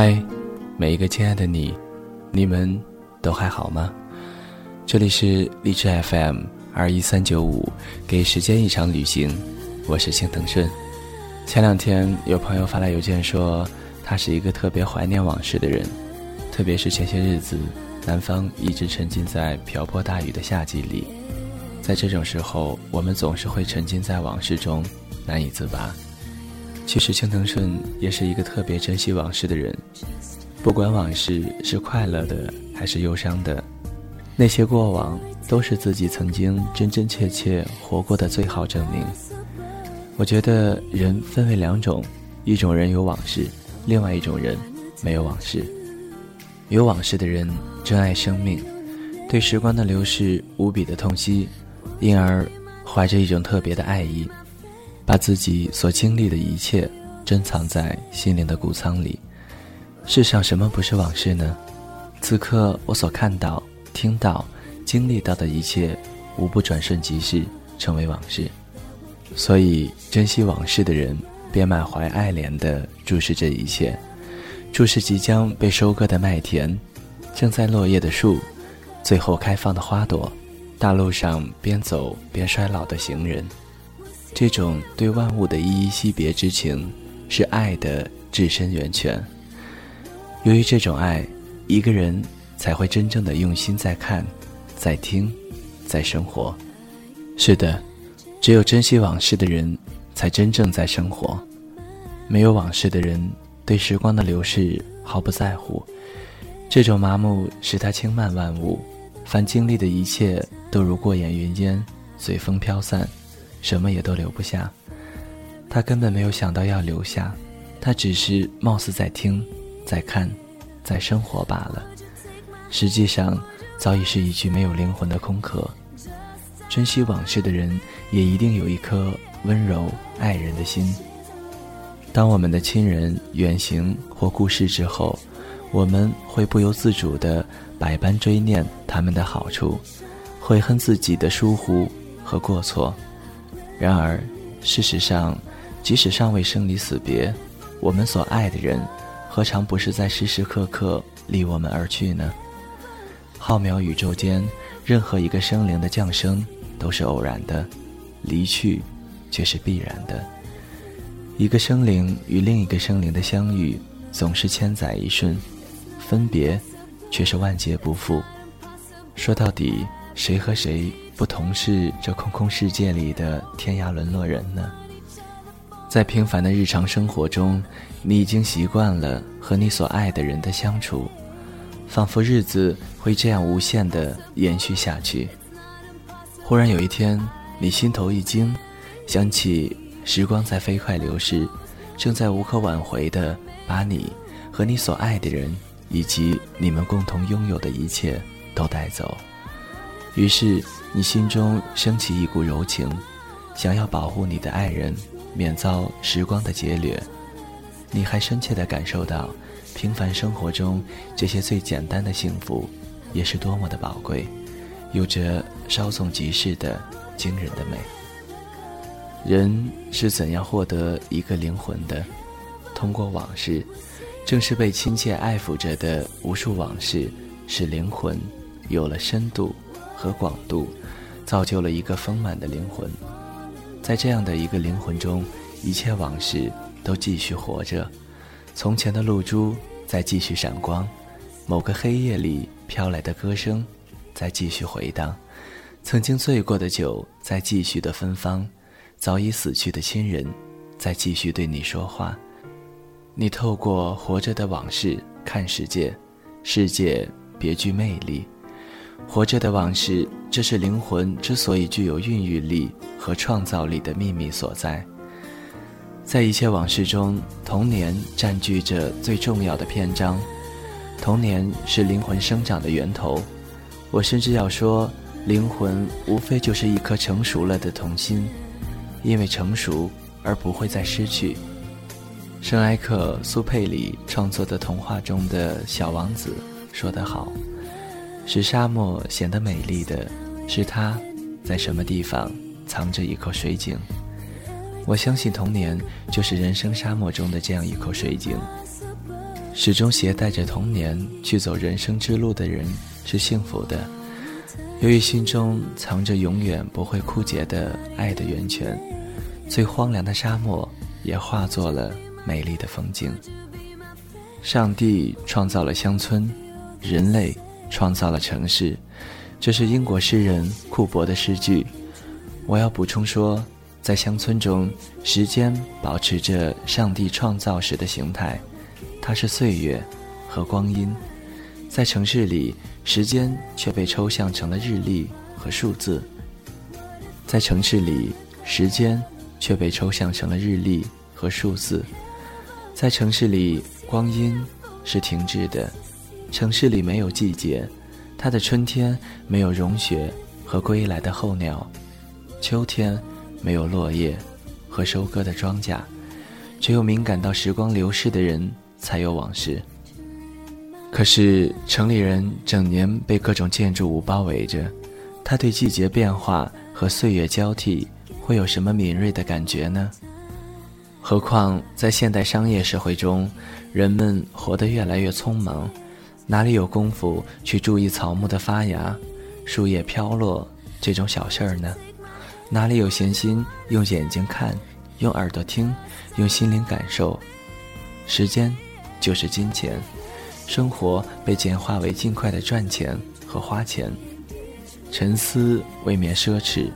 嗨，每一个亲爱的你，你们都还好吗？这里是荔枝 FM 二一三九五，给时间一场旅行，我是青藤顺。前两天有朋友发来邮件说，他是一个特别怀念往事的人，特别是前些日子，南方一直沉浸在瓢泼大雨的夏季里，在这种时候，我们总是会沉浸在往事中，难以自拔。其实青藤顺也是一个特别珍惜往事的人，不管往事是快乐的还是忧伤的，那些过往都是自己曾经真真切切活过的最好证明。我觉得人分为两种，一种人有往事，另外一种人没有往事。有往事的人珍爱生命，对时光的流逝无比的痛惜，因而怀着一种特别的爱意。把自己所经历的一切珍藏在心灵的谷仓里。世上什么不是往事呢？此刻我所看到、听到、经历到的一切，无不转瞬即逝，成为往事。所以，珍惜往事的人，便满怀爱怜地注视这一切，注视即将被收割的麦田，正在落叶的树，最后开放的花朵，大路上边走边衰老的行人。这种对万物的依依惜别之情，是爱的至深源泉。由于这种爱，一个人才会真正的用心在看，在听，在生活。是的，只有珍惜往事的人，才真正在生活。没有往事的人，对时光的流逝毫不在乎。这种麻木使他轻慢万物，凡经历的一切都如过眼云烟，随风飘散。什么也都留不下，他根本没有想到要留下，他只是貌似在听，在看，在生活罢了。实际上，早已是一具没有灵魂的空壳。珍惜往事的人，也一定有一颗温柔爱人的心。当我们的亲人远行或故世之后，我们会不由自主地百般追念他们的好处，悔恨自己的疏忽和过错。然而，事实上，即使尚未生离死别，我们所爱的人，何尝不是在时时刻刻离我们而去呢？浩渺宇宙间，任何一个生灵的降生都是偶然的，离去却是必然的。一个生灵与另一个生灵的相遇，总是千载一瞬；分别，却是万劫不复。说到底，谁和谁？不同是这空空世界里的天涯沦落人呢？在平凡的日常生活中，你已经习惯了和你所爱的人的相处，仿佛日子会这样无限的延续下去。忽然有一天，你心头一惊，想起时光在飞快流逝，正在无可挽回的把你和你所爱的人，以及你们共同拥有的一切都带走。于是，你心中升起一股柔情，想要保护你的爱人，免遭时光的劫掠。你还深切地感受到，平凡生活中这些最简单的幸福，也是多么的宝贵，有着稍纵即逝的惊人的美。人是怎样获得一个灵魂的？通过往事，正是被亲切爱抚着的无数往事，使灵魂有了深度。和广度，造就了一个丰满的灵魂。在这样的一个灵魂中，一切往事都继续活着。从前的露珠在继续闪光，某个黑夜里飘来的歌声在继续回荡，曾经醉过的酒在继续的芬芳，早已死去的亲人在继续对你说话。你透过活着的往事看世界，世界别具魅力。活着的往事，这是灵魂之所以具有孕育力和创造力的秘密所在。在一切往事中，童年占据着最重要的篇章。童年是灵魂生长的源头。我甚至要说，灵魂无非就是一颗成熟了的童心，因为成熟而不会再失去。圣埃克苏佩里创作的童话中的小王子说得好。使沙漠显得美丽的是它，在什么地方藏着一口水井？我相信童年就是人生沙漠中的这样一口水井。始终携带着童年去走人生之路的人是幸福的。由于心中藏着永远不会枯竭的爱的源泉，最荒凉的沙漠也化作了美丽的风景。上帝创造了乡村，人类创造了城市，这是英国诗人库珀的诗句。我要补充说，在乡村中，时间保持着上帝创造时的形态，它是岁月和光阴；在城市里，时间却被抽象成了日历和数字。在城市里，时间却被抽象成了日历和数字。在城市里，光阴是停滞的。城市里没有季节，它的春天没有融雪和归来的候鸟。秋天没有落叶和收割的庄稼，只有敏感到时光流逝的人才有往事。可是城里人整年被各种建筑物包围着，他对季节变化和岁月交替会有什么敏锐的感觉呢？何况在现代商业社会中，人们活得越来越匆忙，哪里有功夫去注意草木的发芽、树叶飘落这种小事儿呢？哪里有闲心用眼睛看，用耳朵听，用心灵感受？时间就是金钱，生活被简化为尽快的赚钱和花钱。沉思未免奢侈，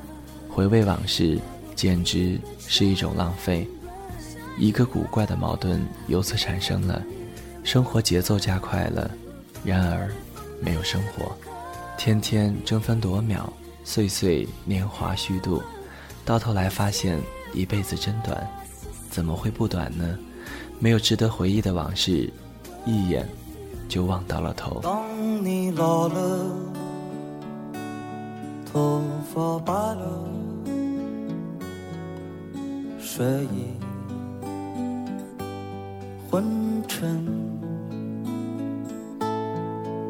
回味往事简直是一种浪费。一个古怪的矛盾由此产生了：生活节奏加快了，然而没有生活，天天争分夺秒。岁岁年华虚度，到头来发现一辈子真短，怎么会不短呢？没有值得回忆的往事，一眼就望到了头。当你老了，头发白了，睡意昏沉。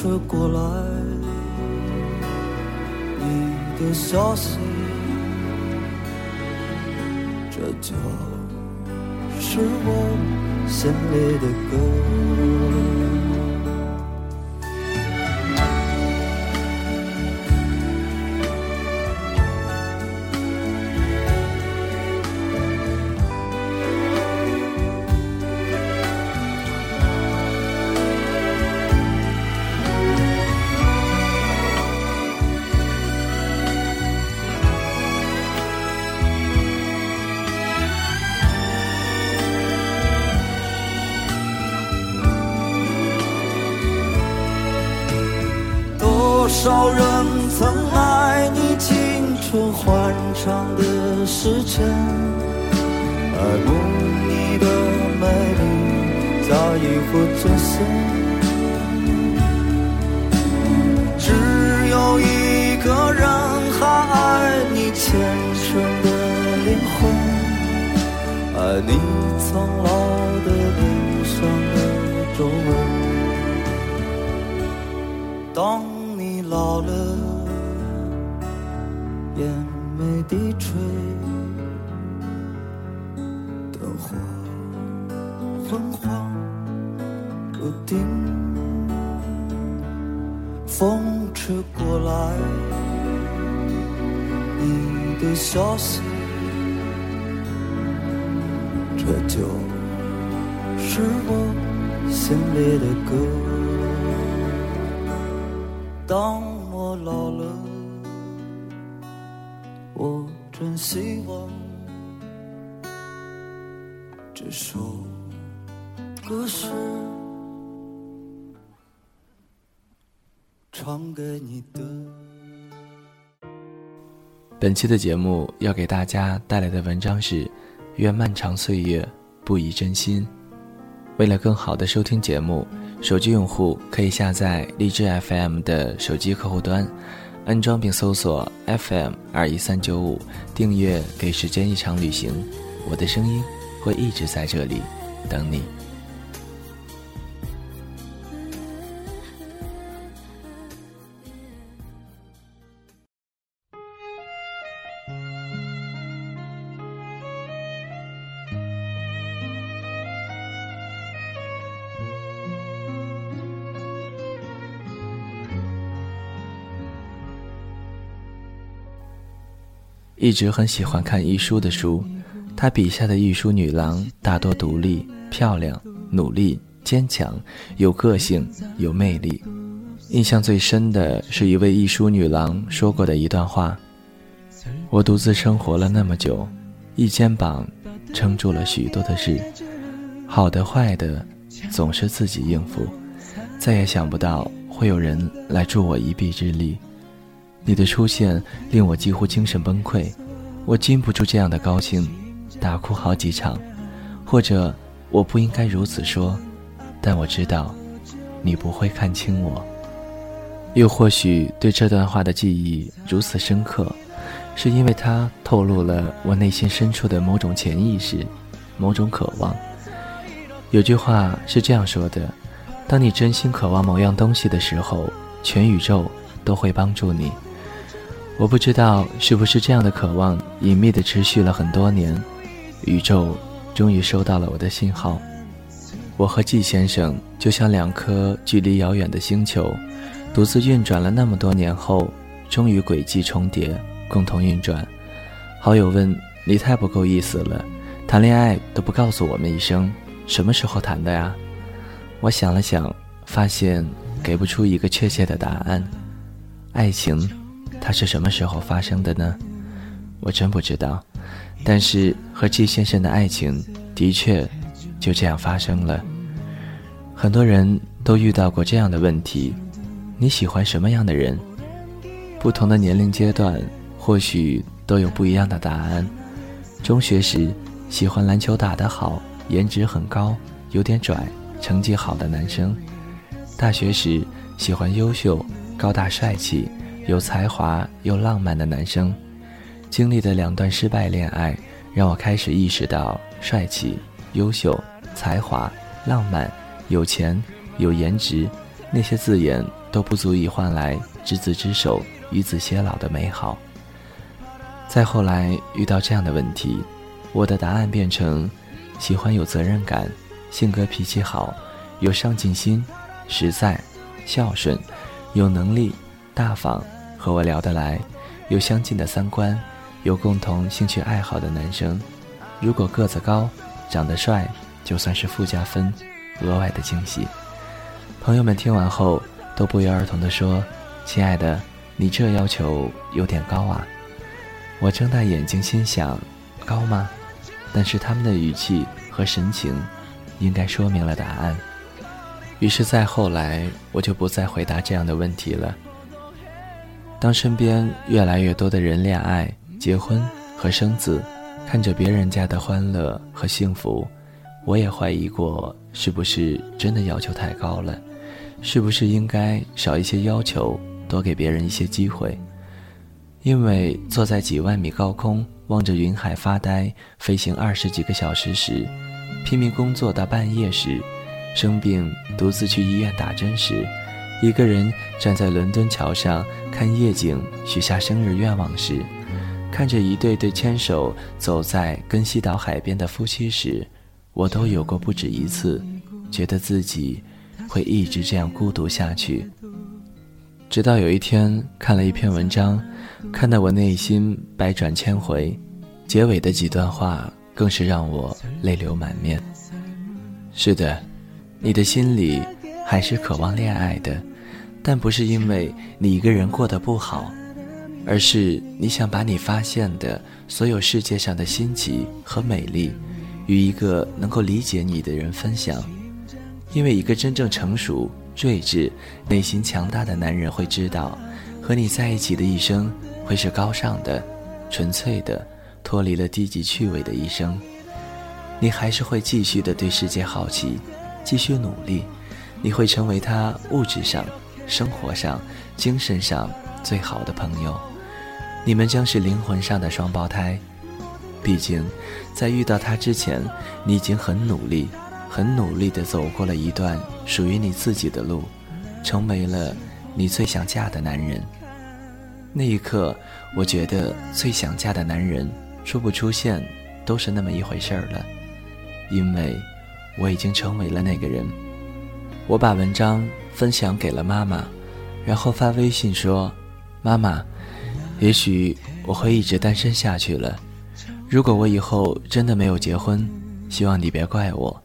吹过来。你的消息，这就是我心里的歌。时辰，爱慕你的美丽，在意或真心。只有一个人还爱你虔诚的灵魂，爱你苍老的脸上的皱纹。当你。老了，眼眉低垂，不定，风吹过来，你的消息，这就是我心里的歌。当我老了，我真希望这首歌是唱给你的。本期的节目要给大家带来的文章是：愿漫长岁月不移真心。为了更好的收听节目，手机用户可以下载荔枝 FM 的手机客户端，安装并搜索 FM 二一三九五，订阅给时间一场旅行。我的声音会一直在这里等你。一直很喜欢看一书的书，他笔下的艺书女郎大多独立、漂亮、努力、坚强，有个性、有魅力。印象最深的是一位艺书女郎说过的一段话：“我独自生活了那么久，一肩膀撑住了许多的事，好的坏的，总是自己应付，再也想不到会有人来助我一臂之力。”你的出现令我几乎精神崩溃，我禁不住这样的高兴，大哭好几场。或者我不应该如此说，但我知道，你不会看清我。又或许对这段话的记忆如此深刻，是因为它透露了我内心深处的某种潜意识，某种渴望。有句话是这样说的：当你真心渴望某样东西的时候，全宇宙都会帮助你。我不知道是不是这样的渴望隐秘地持续了很多年，宇宙终于收到了我的信号。我和季先生就像两颗距离遥远的星球，独自运转了那么多年后，终于轨迹重叠，共同运转。好友问：“你太不够意思了，谈恋爱都不告诉我们一声，什么时候谈的呀？”我想了想，发现给不出一个确切的答案。爱情。它是什么时候发生的呢？我真不知道。但是和季先生的爱情的确就这样发生了。很多人都遇到过这样的问题：你喜欢什么样的人？不同的年龄阶段或许都有不一样的答案。中学时喜欢篮球打得好、颜值很高、有点拽、成绩好的男生；大学时喜欢优秀、高大帅气。有才华又浪漫的男生，经历的两段失败恋爱，让我开始意识到，帅气、优秀、才华、浪漫、有钱、有颜值，那些字眼都不足以换来执子之手、与子偕老的美好。再后来遇到这样的问题，我的答案变成：喜欢有责任感、性格脾气好、有上进心、实在、孝顺、有能力、大方。和我聊得来，有相近的三观，有共同兴趣爱好的男生，如果个子高，长得帅，就算是附加分，额外的惊喜。朋友们听完后都不约而同地说：“亲爱的，你这要求有点高啊。”我睁大眼睛心想：高吗？但是他们的语气和神情，应该说明了答案。于是再后来，我就不再回答这样的问题了。当身边越来越多的人恋爱、结婚和生子，看着别人家的欢乐和幸福，我也怀疑过是不是真的要求太高了，是不是应该少一些要求，多给别人一些机会？因为坐在几万米高空望着云海发呆，飞行二十几个小时时，拼命工作到半夜时，生病独自去医院打针时。一个人站在伦敦桥上看夜景，许下生日愿望时，看着一对对牵手走在根西岛海边的夫妻时，我都有过不止一次，觉得自己会一直这样孤独下去。直到有一天看了一篇文章，看得我内心百转千回，结尾的几段话更是让我泪流满面。是的，你的心里还是渴望恋爱的，但不是因为你一个人过得不好，而是你想把你发现的所有世界上的新奇和美丽，与一个能够理解你的人分享。因为一个真正成熟、睿智、内心强大的男人会知道，和你在一起的一生会是高尚的、纯粹的，脱离了低级趣味的一生。你还是会继续的对世界好奇，继续努力，你会成为他物质上、生活上、精神上最好的朋友。你们将是灵魂上的双胞胎。毕竟，在遇到他之前，你已经很努力。很努力地走过了一段属于你自己的路，成为了你最想嫁的男人。那一刻，我觉得最想嫁的男人出不出现都是那么一回事儿了，因为我已经成为了那个人。我把文章分享给了妈妈，然后发微信说：“妈妈，也许我会一直单身下去了。如果我以后真的没有结婚，希望你别怪我。”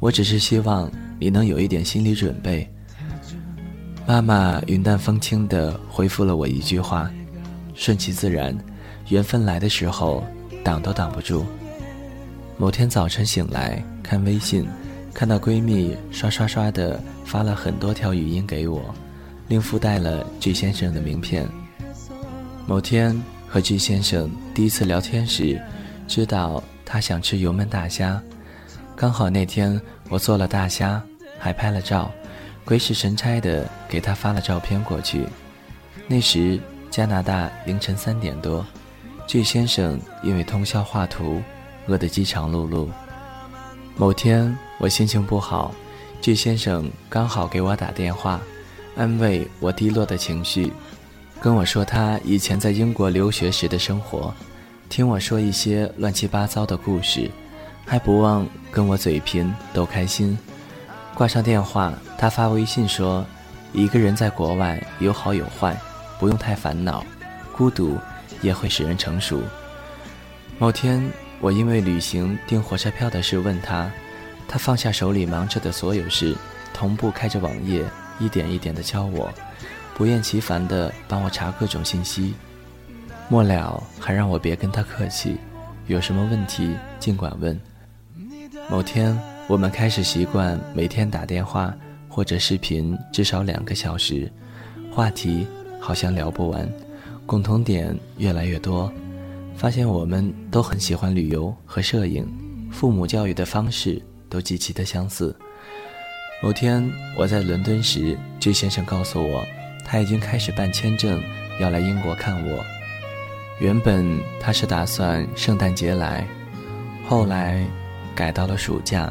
我只是希望你能有一点心理准备。妈妈云淡风轻地回复了我一句话：“顺其自然，缘分来的时候挡都挡不住。”某天早晨醒来看微信，看到闺蜜刷刷刷的发了很多条语音给我，另附带了 G 先生的名片。某天和 G 先生第一次聊天时，知道他想吃油焖大虾。刚好那天我做了大虾，还拍了照，鬼使神差的给他发了照片过去。那时加拿大凌晨三点多，，G 先生因为通宵画图，饿得饥肠辘辘。某天我心情不好，巨先生刚好给我打电话，安慰我低落的情绪，跟我说他以前在英国留学时的生活，听我说一些乱七八糟的故事。还不忘跟我嘴贫逗开心。挂上电话，他发微信说：“一个人在国外有好有坏，不用太烦恼。孤独也会使人成熟。”某天，我因为旅行订火车票的事问他，他放下手里忙着的所有事，同步开着网页，一点一点地教我，不厌其烦地帮我查各种信息。末了，还让我别跟他客气，有什么问题尽管问。某天，我们开始习惯每天打电话或者视频至少两个小时，话题好像聊不完，共同点越来越多，发现我们都很喜欢旅游和摄影，父母教育的方式都极其的相似。某天我在伦敦时，朱先生告诉我，他已经开始办签证要来英国看我。原本他是打算圣诞节来，后来。改到了暑假，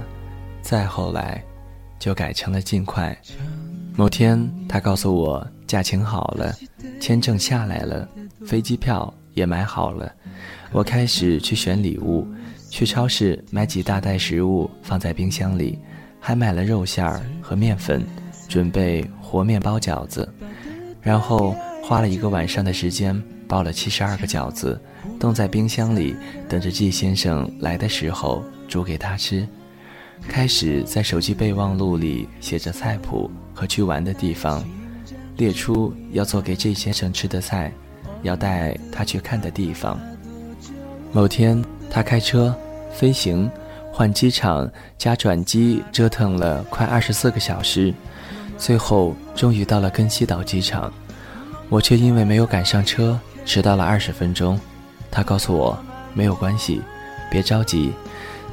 再后来，就改成了尽快。某天，他告诉我假请好了，签证下来了，飞机票也买好了。我开始去选礼物，去超市买几大袋食物放在冰箱里，还买了肉馅儿和面粉，准备和面包饺子。然后花了一个晚上的时间包了七十二个饺子，冻在冰箱里，等着季先生来的时候。煮给他吃，开始在手机备忘录里写着菜谱和去玩的地方，列出要做给季先生吃的菜，要带他去看的地方。某天，他开车飞行，换机场加转机，折腾了快二十四个小时，最后终于到了根西岛机场，我却因为没有赶上车，迟到了二十分钟。他告诉我没有关系，别着急。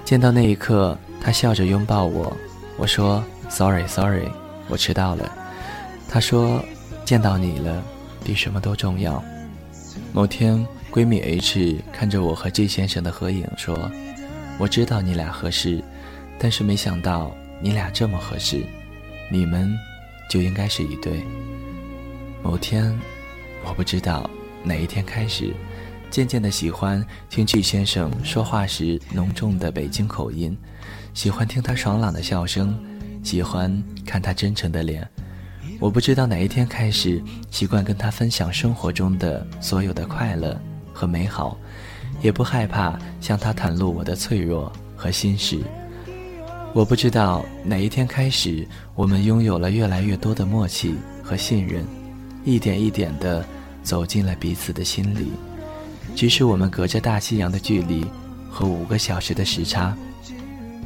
见到那一刻，他笑着拥抱我。我说：“Sorry，Sorry，我迟到了。”他说：“见到你了，比什么都重要。”某天，闺蜜 H 看着我和 J 先生的合影说：“我知道你俩合适，但是没想到你俩这么合适，你们就应该是一对。”某天，我不知道哪一天开始。渐渐的喜欢听 G 先生说话时浓重的北京口音，喜欢听他爽朗的笑声，喜欢看他真诚的脸。我不知道哪一天开始习惯跟他分享生活中的所有的快乐和美好，也不害怕向他袒露我的脆弱和心事。我不知道哪一天开始，我们拥有了越来越多的默契和信任，一点一点的走进了彼此的心里。即使我们隔着大西洋的距离和五个小时的时差，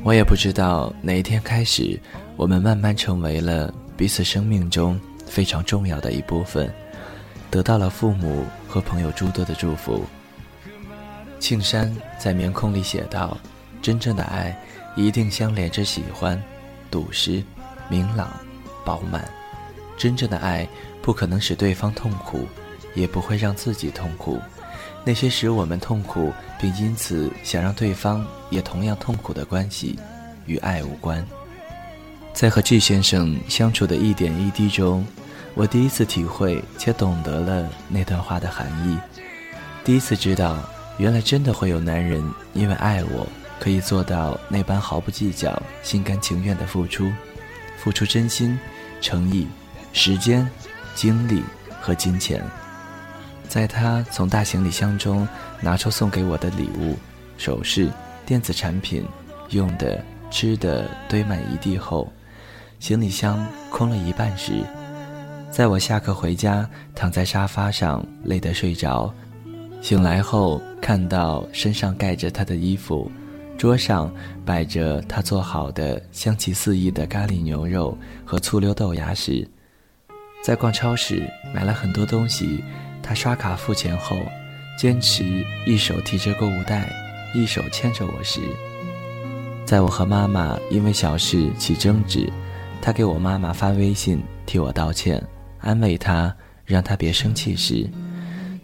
我也不知道哪一天开始，我们慢慢成为了彼此生命中非常重要的一部分，得到了父母和朋友诸多的祝福。庆山在《棉空》里写道：“真正的爱。”一定相连着喜欢、笃实、明朗、饱满。真正的爱不可能使对方痛苦，也不会让自己痛苦。那些使我们痛苦，并因此想让对方也同样痛苦的关系，与爱无关。在和 G 先生相处的一点一滴中，我第一次体会且懂得了那段话的含义。第一次知道，原来真的会有男人因为爱我。可以做到那般毫不计较、心甘情愿的付出，付出真心、诚意、时间、精力和金钱。在他从大行李箱中拿出送给我的礼物、首饰、电子产品、用的、吃的堆满一地后，行李箱空了一半时，在我下课回家，躺在沙发上累得睡着，醒来后看到身上盖着他的衣服。桌上摆着他做好的香气四溢的咖喱牛肉和醋溜豆芽时，在逛超市买了很多东西，他刷卡付钱后，坚持一手提着购物袋，一手牵着我时，在我和妈妈因为小事起争执，他给我妈妈发微信替我道歉，安慰她，让她别生气时。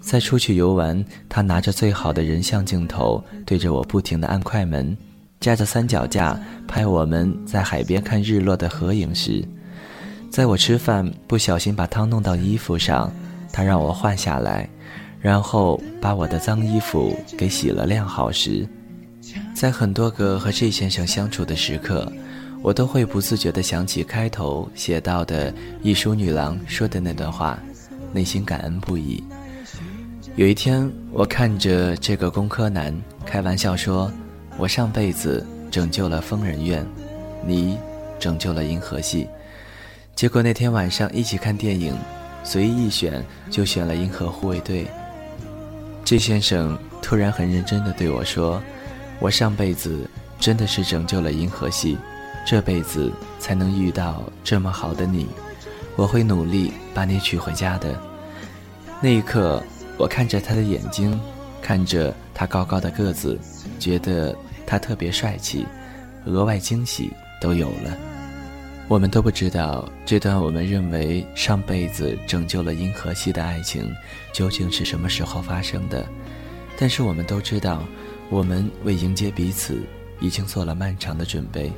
在出去游玩，他拿着最好的人像镜头，对着我不停地按快门，架着三脚架拍我们在海边看日落的合影时，在我吃饭不小心把汤弄到衣服上，他让我换下来，然后把我的脏衣服给洗了晾好时，在很多个和 J 先生相处的时刻，我都会不自觉地想起开头写到的一书女郎说的那段话，内心感恩不已。有一天，我看着这个工科男开玩笑说：“我上辈子拯救了疯人院，你拯救了银河系。”结果那天晚上一起看电影，随意一选就选了银河护卫队。这先生突然很认真地对我说：“我上辈子真的是拯救了银河系，这辈子才能遇到这么好的你，我会努力把你娶回家的。”那一刻。我看着他的眼睛，看着他高高的个子，觉得他特别帅气，额外惊喜都有了。我们都不知道这段我们认为上辈子拯救了银河系的爱情究竟是什么时候发生的，但是我们都知道，我们为迎接彼此已经做了漫长的准备。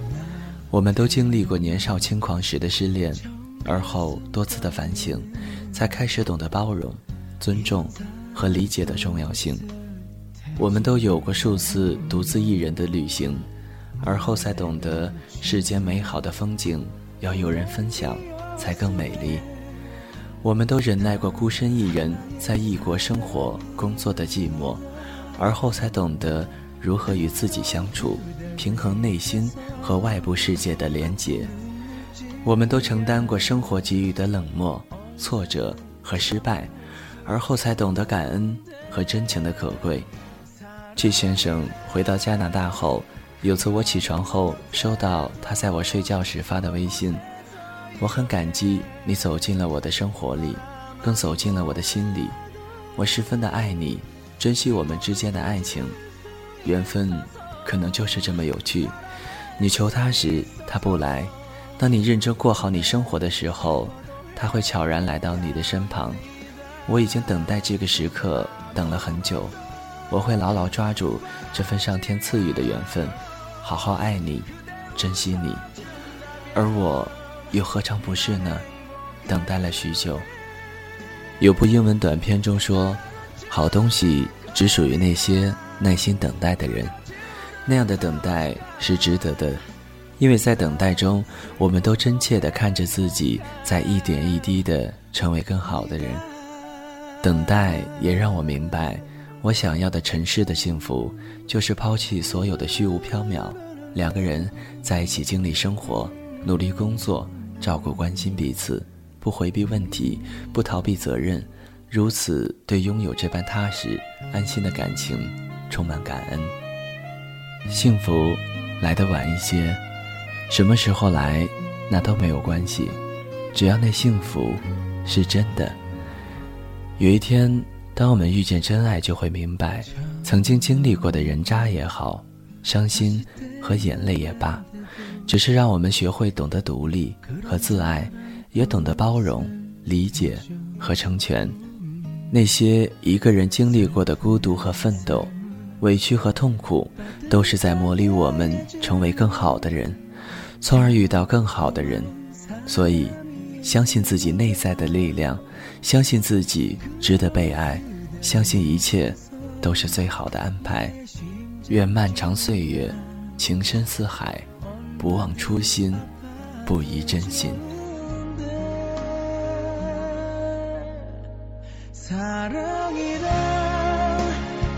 我们都经历过年少轻狂时的失恋，而后多次的反省，才开始懂得包容。尊重和理解的重要性。我们都有过数次独自一人的旅行，而后才懂得世间美好的风景要有人分享才更美丽。我们都忍耐过孤身一人在异国生活工作的寂寞，而后才懂得如何与自己相处，平衡内心和外部世界的连结。我们都承担过生活给予的冷漠、挫折和失败。而后才懂得感恩和真情的可贵。季先生回到加拿大后，有次我起床后收到他在我睡觉时发的微信，我很感激你走进了我的生活里，更走进了我的心里。我十分的爱你，珍惜我们之间的爱情，缘分可能就是这么有趣。你求他时他不来，当你认真过好你生活的时候，他会悄然来到你的身旁。我已经等待这个时刻等了很久，我会牢牢抓住这份上天赐予的缘分，好好爱你，珍惜你，而我又何尝不是呢？等待了许久。有部英文短片中说：“好东西只属于那些耐心等待的人，那样的等待是值得的，因为在等待中，我们都真切地看着自己在一点一滴地成为更好的人。”等待也让我明白，我想要的尘世的幸福，就是抛弃所有的虚无缥缈，两个人在一起经历生活，努力工作，照顾关心彼此，不回避问题，不逃避责任，如此对拥有这般踏实安心的感情充满感恩。幸福来得晚一些，什么时候来，那都没有关系，只要那幸福是真的。有一天，当我们遇见真爱，就会明白，曾经经历过的人渣也好，伤心和眼泪也罢，只是让我们学会懂得独立和自爱，也懂得包容、理解和成全。那些一个人经历过的孤独和奋斗。委屈和痛苦，都是在磨砺我们成为更好的人，从而遇到更好的人。所以，相信自己内在的力量，相信自己值得被爱，相信一切都是最好的安排。愿漫长岁月，情深似海，不忘初心，不移真心。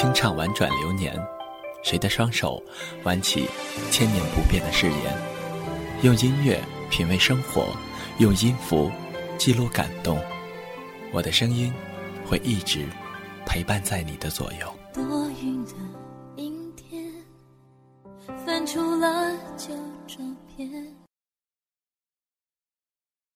清唱婉转流年，谁的双手挽起千年不变的誓言？用音乐品味生活，用音符记录感动。我的声音会一直陪伴在你的左右。多云的阴天，翻出了旧照片。